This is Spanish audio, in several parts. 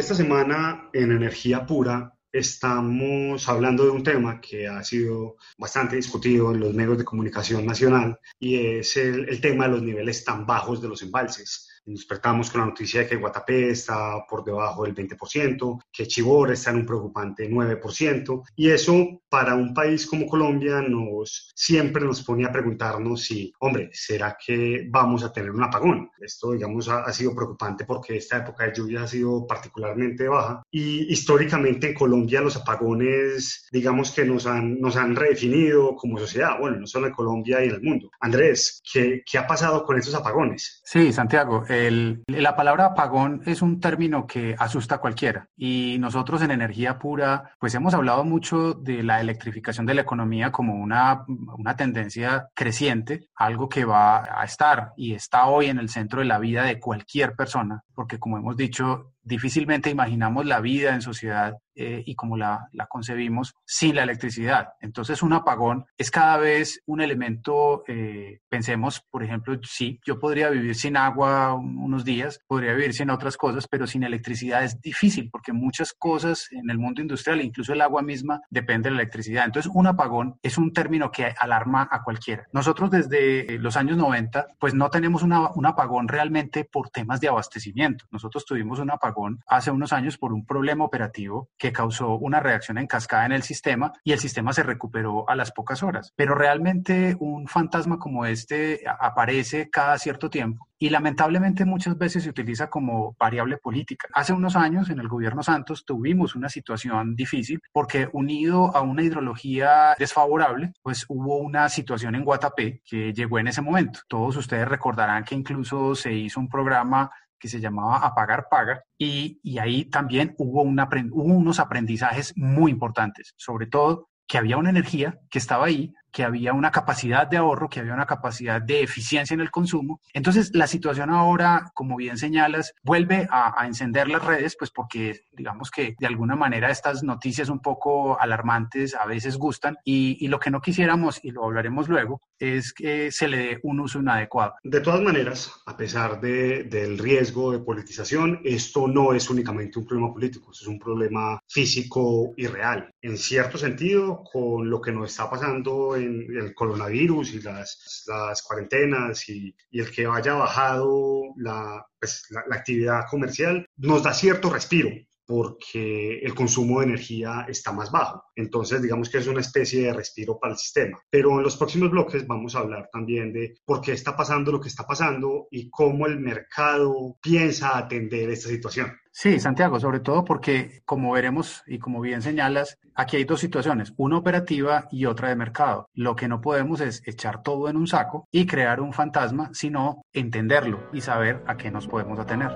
Esta semana en Energía Pura estamos hablando de un tema que ha sido bastante discutido en los medios de comunicación nacional y es el, tema de los niveles tan bajos de los embalses nos despertamos con la noticia de que Guatapé está por debajo del 20%, que Chibor está en un preocupante 9%, y eso para un país como Colombia nos siempre nos pone a preguntarnos si, hombre, ¿será que vamos a tener un apagón? Esto, digamos, ha, ha sido preocupante porque esta época de lluvia ha sido particularmente baja y históricamente en Colombia los apagones, digamos que nos han, nos han redefinido como sociedad, bueno, no solo en Colombia y en el mundo. Andrés, ¿qué, qué ha pasado con esos apagones? Sí, Santiago, la palabra apagón es un término que asusta a cualquiera. Y nosotros en energía pura pues hemos hablado mucho de la electrificación de la economía como una, una tendencia creciente, algo que va a estar y está hoy en el centro de la vida de cualquier persona, porque como hemos dicho, difícilmente imaginamos la vida en sociedad eh, y como la, la, concebimos sin la electricidad. Entonces un apagón es cada vez un elemento, eh, pensemos, por ejemplo, sí, yo podría vivir sin agua unos días, podría vivir sin otras cosas, pero sin electricidad es difícil porque muchas cosas en el mundo industrial, incluso el agua misma, depende de la electricidad. Entonces un apagón es un término que alarma a cualquiera. Nosotros desde los años 90, pues no tenemos una, un apagón realmente por temas de abastecimiento. Nosotros tuvimos un apagón hace unos años por un problema operativo que causó una reacción en cascada en el sistema y el sistema se recuperó a las pocas horas. Pero realmente un fantasma como este aparece cada cierto tiempo y lamentablemente muchas veces se utiliza como variable política. Hace unos años en el gobierno Santos tuvimos una situación difícil porque unido a una hidrología desfavorable, pues hubo una situación en Guatapé que llegó en ese momento. Todos ustedes recordarán que incluso se hizo un programa que se llamaba Apagar Paga, y, ahí también hubo unos aprendizajes muy importantes, sobre todo que había una energía que estaba ahí, que había una capacidad de ahorro, que había una capacidad de eficiencia en el consumo. Entonces, la situación ahora, como bien señalas, vuelve a, a, encender las redes, pues porque digamos que de alguna manera estas noticias un poco alarmantes a veces gustan y, y lo que no quisiéramos, y lo hablaremos luego, es que se le dé un uso inadecuado. De todas maneras, a pesar de, del riesgo de politización, esto no es únicamente un problema político, es un problema físico y real. En cierto sentido, con lo que nos está pasando en el coronavirus y las, las cuarentenas y, el que haya bajado la, pues, la, la actividad comercial, nos da cierto respiro porque el consumo de energía está más bajo. Entonces, digamos que es una especie de respiro para el sistema. Pero en los próximos bloques vamos a hablar también de por qué está pasando lo que está pasando y cómo el mercado piensa atender esta situación. Sí, Santiago, sobre todo porque, como veremos y como bien señalas, aquí hay dos situaciones, una operativa y otra de mercado. Lo que no podemos es echar todo en un saco y crear un fantasma, sino entenderlo y saber a qué nos podemos atener.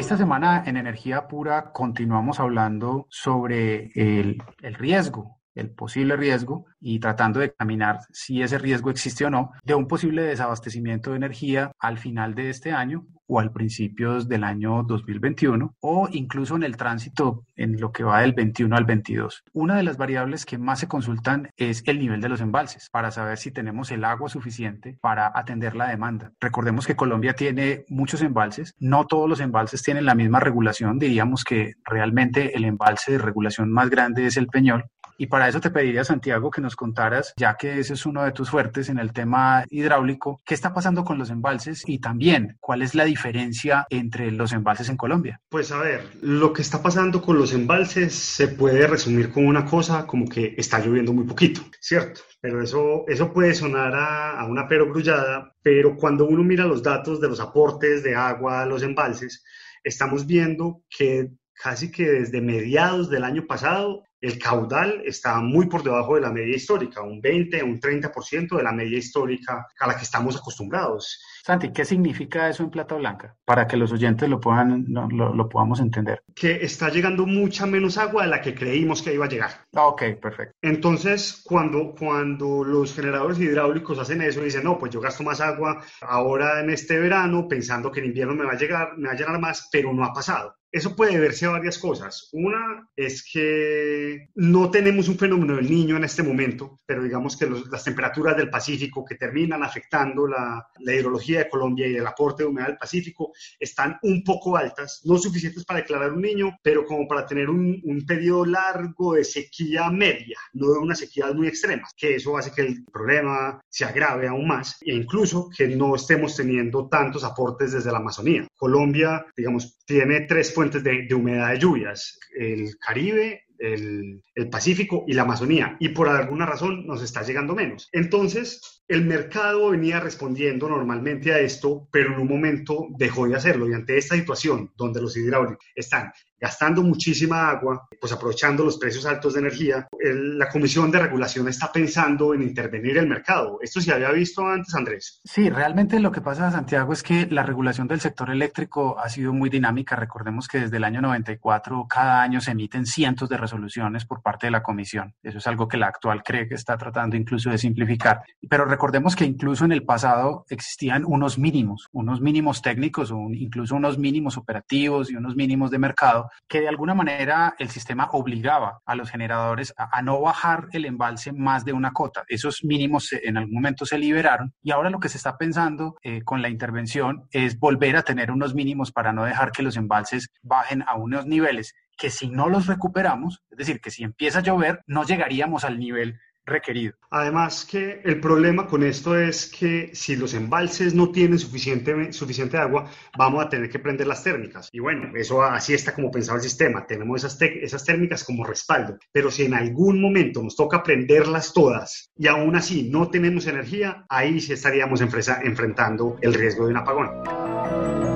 Esta semana en Energía Pura continuamos hablando sobre el, riesgo el posible riesgo y tratando de examinar si ese riesgo existe o no de un posible desabastecimiento de energía al final de este año o al principios del año 2021 o incluso en el tránsito en lo que va del 21 al 22. Una de las variables que más se consultan es el nivel de los embalses para saber si tenemos el agua suficiente para atender la demanda. Recordemos que Colombia tiene muchos embalses, no todos los embalses tienen la misma regulación, diríamos que realmente el embalse de regulación más grande es el Peñol y para eso te pediría, Santiago, que nos contaras, ya que ese es uno de tus fuertes en el tema hidráulico, qué está pasando con los embalses y también cuál es la diferencia entre los embalses en Colombia. Pues a ver, lo que está pasando con los embalses se puede resumir con una cosa, como que está lloviendo muy poquito, ¿cierto? Pero eso, eso puede sonar a, a una perogrullada, pero cuando uno mira los datos de los aportes de agua a los embalses, estamos viendo que casi que desde mediados del año pasado el caudal está muy por debajo de la media histórica, un 20, un 30% de la media histórica a la que estamos acostumbrados. Santi, ¿qué significa eso en plata blanca? Para que los oyentes lo, puedan, lo, podamos entender. Que está llegando mucha menos agua de la que creímos que iba a llegar. Ah, ok, perfecto. Entonces, cuando, cuando los generadores hidráulicos hacen eso y dicen, no, pues yo gasto más agua ahora en este verano pensando que en invierno me va a llegar, me va a llenar más, pero no ha pasado. Eso puede deberse a varias cosas. Una es que no tenemos un fenómeno del niño en este momento, pero digamos que las temperaturas del Pacífico que terminan afectando la, hidrología de Colombia y el aporte de humedad del Pacífico están un poco altas, no suficientes para declarar un niño, pero como para tener un, un periodo largo de sequía media, no de una sequía muy extrema, que eso hace que el problema se agrave aún más e incluso que no estemos teniendo tantos aportes desde la Amazonía. Colombia, digamos, tiene tres fuentes de, humedad de lluvias, el Caribe, el, el, Pacífico y la Amazonía, y por alguna razón nos está llegando menos. Entonces, el mercado venía respondiendo normalmente a esto, pero en un momento dejó de hacerlo, y ante esta situación donde los hidráulicos están gastando muchísima agua, pues aprovechando los precios altos de energía, la Comisión de Regulación está pensando en intervenir el mercado. ¿Esto se había visto antes, Andrés? Sí, realmente lo que pasa, Santiago, es que la regulación del sector eléctrico ha sido muy dinámica. Recordemos que desde el año 94 cada año se emiten cientos de resoluciones por parte de la Comisión. Eso es algo que la actual cree que está tratando incluso de simplificar. Pero recordemos que incluso en el pasado existían unos mínimos, unos mínimos técnicos o incluso unos mínimos operativos y unos mínimos de mercado que de alguna manera el sistema obligaba a los generadores a, no bajar el embalse más de una cota. Esos mínimos en algún momento se liberaron y ahora lo que se está pensando eh, con la intervención es volver a tener unos mínimos para no dejar que los embalses bajen a unos niveles que si no los recuperamos, es decir, que si empieza a llover, no llegaríamos al nivel requerido. Además que el problema con esto es que si los embalses no tienen suficiente, suficiente agua, vamos a tener que prender las térmicas. Y bueno, eso así está como pensado el sistema. Tenemos esas, esas térmicas como respaldo. Pero si en algún momento nos toca prenderlas todas y aún así no tenemos energía, ahí sí estaríamos enfrentando el riesgo de un apagón.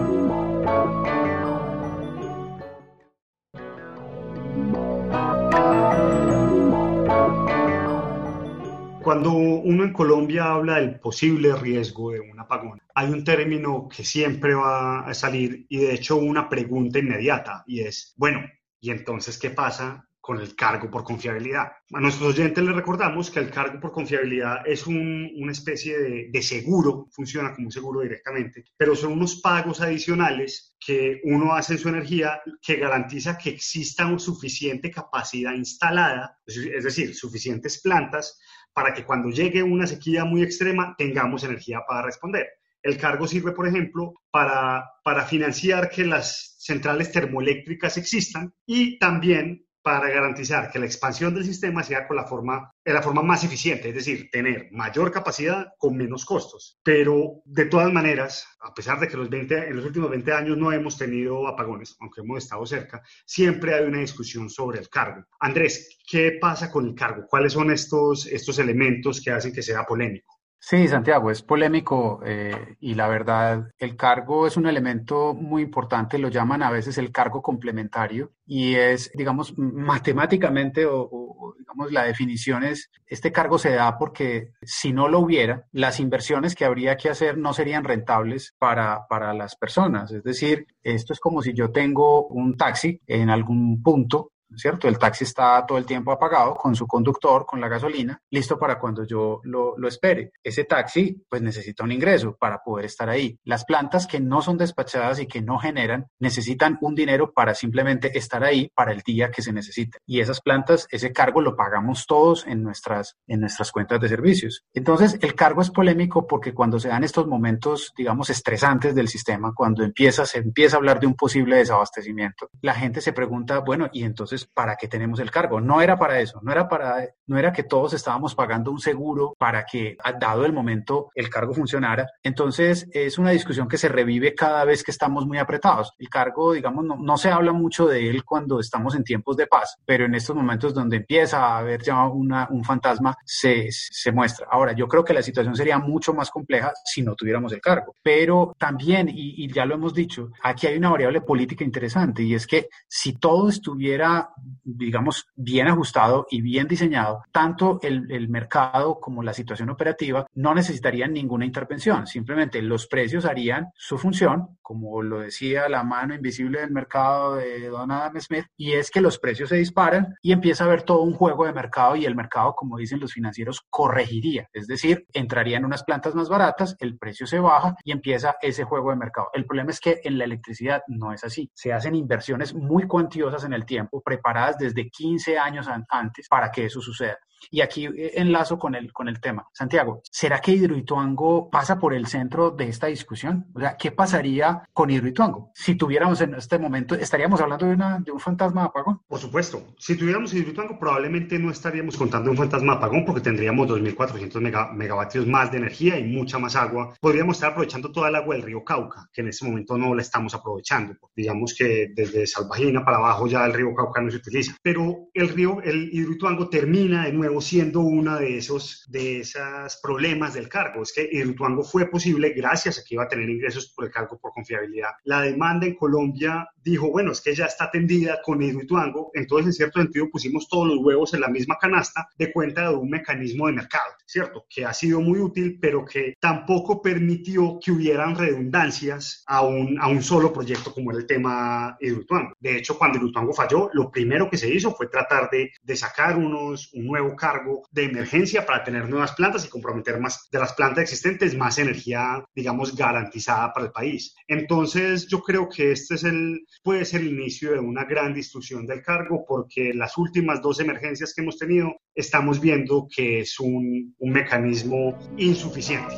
Cuando uno en Colombia habla del posible riesgo de un apagón, hay un término que siempre va a salir y de hecho una pregunta inmediata y es, bueno, ¿y entonces qué pasa con el cargo por confiabilidad. A nuestros oyentes les recordamos que el cargo por confiabilidad es una especie de, de, seguro, funciona como un seguro directamente, pero son unos pagos adicionales que uno hace en su energía que garantiza que exista suficiente capacidad instalada, es decir, suficientes plantas para que cuando llegue una sequía muy extrema tengamos energía para responder. El cargo sirve, por ejemplo, para, para financiar que las centrales termoeléctricas existan y también para garantizar que la expansión del sistema sea con la forma, de la forma más eficiente, es decir, tener mayor capacidad con menos costos. Pero de todas maneras, a pesar de que los 20, en los últimos 20 años no hemos tenido apagones, aunque hemos estado cerca, siempre hay una discusión sobre el cargo. Andrés, ¿qué pasa con el cargo? ¿Cuáles son estos, estos elementos que hacen que sea polémico? Sí, Santiago, es polémico eh, y la verdad, el cargo es un elemento muy importante, lo llaman a veces el cargo complementario y es, digamos, matemáticamente o, digamos, la definición es, este cargo se da porque si no lo hubiera, las inversiones que habría que hacer no serían rentables para, para las personas. Es decir, esto es como si yo tengo un taxi en algún punto ¿cierto? El taxi está todo el tiempo apagado con su conductor, con la gasolina, listo para cuando yo lo, lo, espere. Ese taxi pues necesita un ingreso para poder estar ahí. Las plantas que no son despachadas y que no generan necesitan un dinero para simplemente estar ahí para el día que se necesite. Y esas plantas, ese cargo lo pagamos todos en nuestras, en nuestras cuentas de servicios. Entonces, el cargo es polémico porque cuando se dan estos momentos, digamos, estresantes del sistema, cuando empieza, se empieza a hablar de un posible desabastecimiento, la gente se pregunta, bueno, ¿y entonces ¿para qué tenemos el cargo? No era para eso, no era para, no era que todos estábamos pagando un seguro para que, dado el momento, el cargo funcionara. Entonces, es una discusión que se revive cada vez que estamos muy apretados. El cargo, digamos, no, se habla mucho de él cuando estamos en tiempos de paz, pero en estos momentos donde empieza a haber ya un fantasma, se, se muestra. Ahora, yo creo que la situación sería mucho más compleja si no tuviéramos el cargo. Pero también, y, y ya lo hemos dicho, aquí hay una variable política interesante y es que si todo estuviera digamos, bien ajustado y bien diseñado, tanto el, el mercado como la situación operativa no necesitarían ninguna intervención. Simplemente los precios harían su función, como lo decía la mano invisible del mercado de Don Adam Smith, y es que los precios se disparan y empieza a haber todo un juego de mercado y el mercado, como dicen los financieros, corregiría. Es decir, entraría en unas plantas más baratas, el precio se baja y empieza ese juego de mercado. El problema es que en la electricidad no es así. Se hacen inversiones muy cuantiosas en el tiempo, preparadas desde 15 años antes para que eso suceda. Y aquí eh, enlazo con el, con el tema. Santiago, ¿será que Hidroituango pasa por el centro de esta discusión? O sea, ¿qué pasaría con Hidroituango? Si tuviéramos en este momento, ¿estaríamos hablando de, una, de un fantasma de apagón? Por supuesto. Si tuviéramos Hidroituango, probablemente no estaríamos contando un fantasma de apagón porque tendríamos 2.400 megavatios más de energía y mucha más agua. Podríamos estar aprovechando toda el agua del río Cauca, que en este momento no la estamos aprovechando. Digamos que desde Salvajina para abajo ya el río Cauca no se utiliza. Pero el río, el Hidroituango termina de nuevo siendo uno de esos de esos problemas del cargo. Es que Hidroituango fue posible gracias a que iba a tener ingresos por el cargo por confiabilidad. La demanda en Colombia dijo, bueno, es que ya está atendida con Hidroituango, entonces en cierto sentido pusimos todos los huevos en la misma canasta de cuenta de un mecanismo de mercado, ¿cierto? Que ha sido muy útil, pero que tampoco permitió que hubieran redundancias a un, a un solo proyecto como era el tema Hidroituango. De hecho, cuando Hidroituango falló, lo primero que se hizo fue tratar de, de sacar unos, un nuevo cargo de emergencia para tener nuevas plantas y comprometer más de las plantas existentes, más energía, digamos, garantizada para el país. Entonces, yo creo que este es el, puede ser el inicio de una gran discusión del cargo porque las últimas dos emergencias que hemos tenido estamos viendo que es un, un mecanismo insuficiente.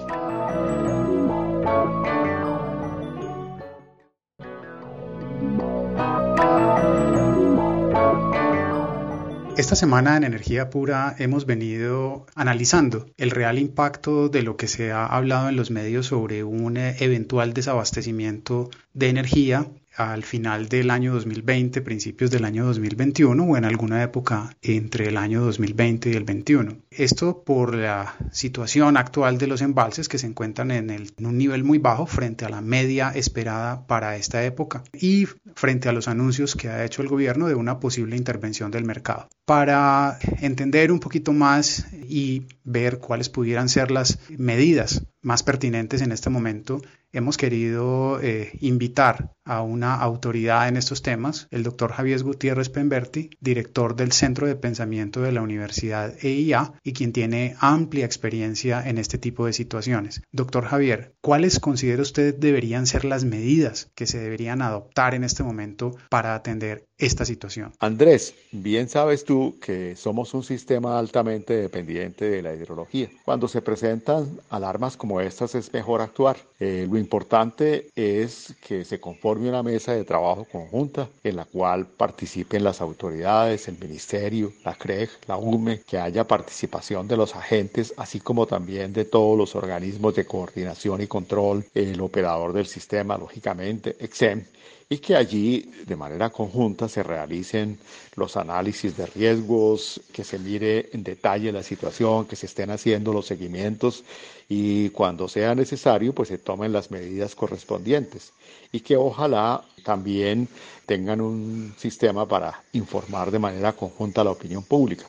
Esta semana en Energía Pura hemos venido analizando el real impacto de lo que se ha hablado en los medios sobre un eventual desabastecimiento de energía al final del año 2020, principios del año 2021 o en alguna época entre el año 2020 y el 21. Esto por la situación actual de los embalses que se encuentran en, en, un nivel muy bajo frente a la media esperada para esta época y frente a los anuncios que ha hecho el gobierno de una posible intervención del mercado. Para entender un poquito más y ver cuáles pudieran ser las medidas más pertinentes en este momento, hemos querido eh, invitar a una autoridad en estos temas, el doctor Javier Gutiérrez Pemberti, director del Centro de Pensamiento de la Universidad EIA y quien tiene amplia experiencia en este tipo de situaciones. Doctor Javier, ¿cuáles considera usted deberían ser las medidas que se deberían adoptar en este momento para atender esta situación? Andrés, bien sabes tú que somos un sistema altamente dependiente de la hidrología. Cuando se presentan alarmas como estas es mejor actuar. Eh, importante es que se conforme una mesa de trabajo conjunta en la cual participen las autoridades, el ministerio, la CREG, la UME, que haya participación de los agentes, así como también de todos los organismos de coordinación y control, el operador del sistema, lógicamente, EXEM, y que allí de manera conjunta se realicen los análisis de riesgos, que se mire en detalle la situación, que se estén haciendo los seguimientos y cuando sea necesario pues se tomen las medidas correspondientes y que ojalá también tengan un sistema para informar de manera conjunta a la opinión pública.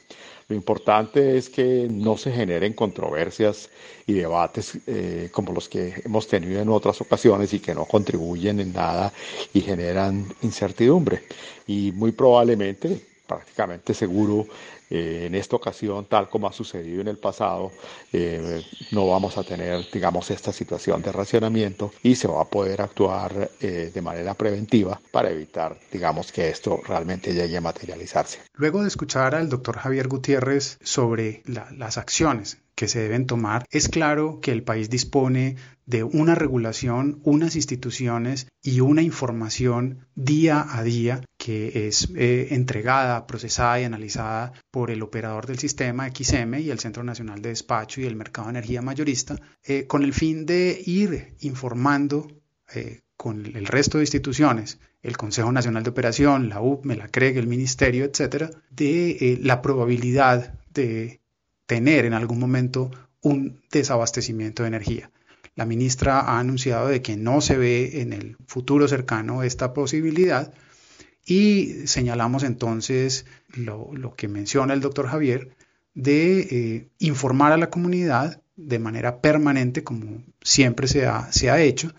Lo importante es que no se generen controversias y debates eh, como los que hemos tenido en otras ocasiones y que no contribuyen en nada y generan incertidumbre. Y muy probablemente, prácticamente seguro, eh, en esta ocasión, tal como ha sucedido en el pasado, eh, no vamos a tener, digamos, esta situación de racionamiento y se va a poder actuar eh, de manera preventiva para evitar, digamos, que esto realmente llegue a materializarse. Luego de escuchar al doctor Javier Gutiérrez sobre las acciones que se deben tomar, es claro que el país dispone de una regulación, unas instituciones y una información día a día que es eh, entregada, procesada y analizada por el operador del sistema XM y el Centro Nacional de Despacho y el Mercado de Energía Mayorista, eh, con el fin de ir informando eh, con el resto de instituciones, el Consejo Nacional de Operación, la UPME, la CREG, el Ministerio, etcétera, de la probabilidad de tener en algún momento un desabastecimiento de energía. La ministra ha anunciado de que no se ve en el futuro cercano esta posibilidad Y señalamos entonces lo, que menciona el doctor Javier de eh, informar a la comunidad de manera permanente, como siempre se ha, se ha hecho,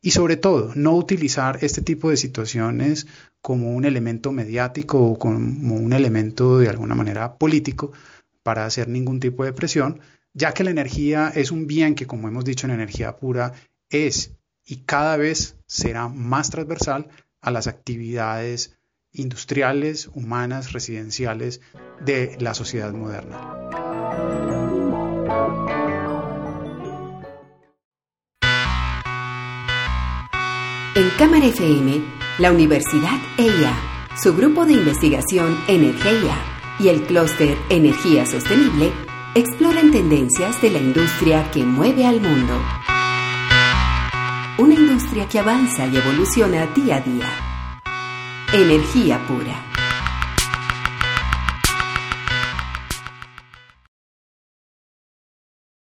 y sobre todo no utilizar este tipo de situaciones como un elemento mediático o como un elemento de alguna manera político para hacer ningún tipo de presión, ya que la energía es un bien que, como hemos dicho en energía pura, es y cada vez será más transversal a las actividades industriales, humanas, residenciales de la sociedad moderna. En Cámara FM, la Universidad EIA, su grupo de investigación Energía y el clúster Energía Sostenible exploran tendencias de la industria que mueve al mundo. Una industria que avanza y evoluciona día a día. Energía pura.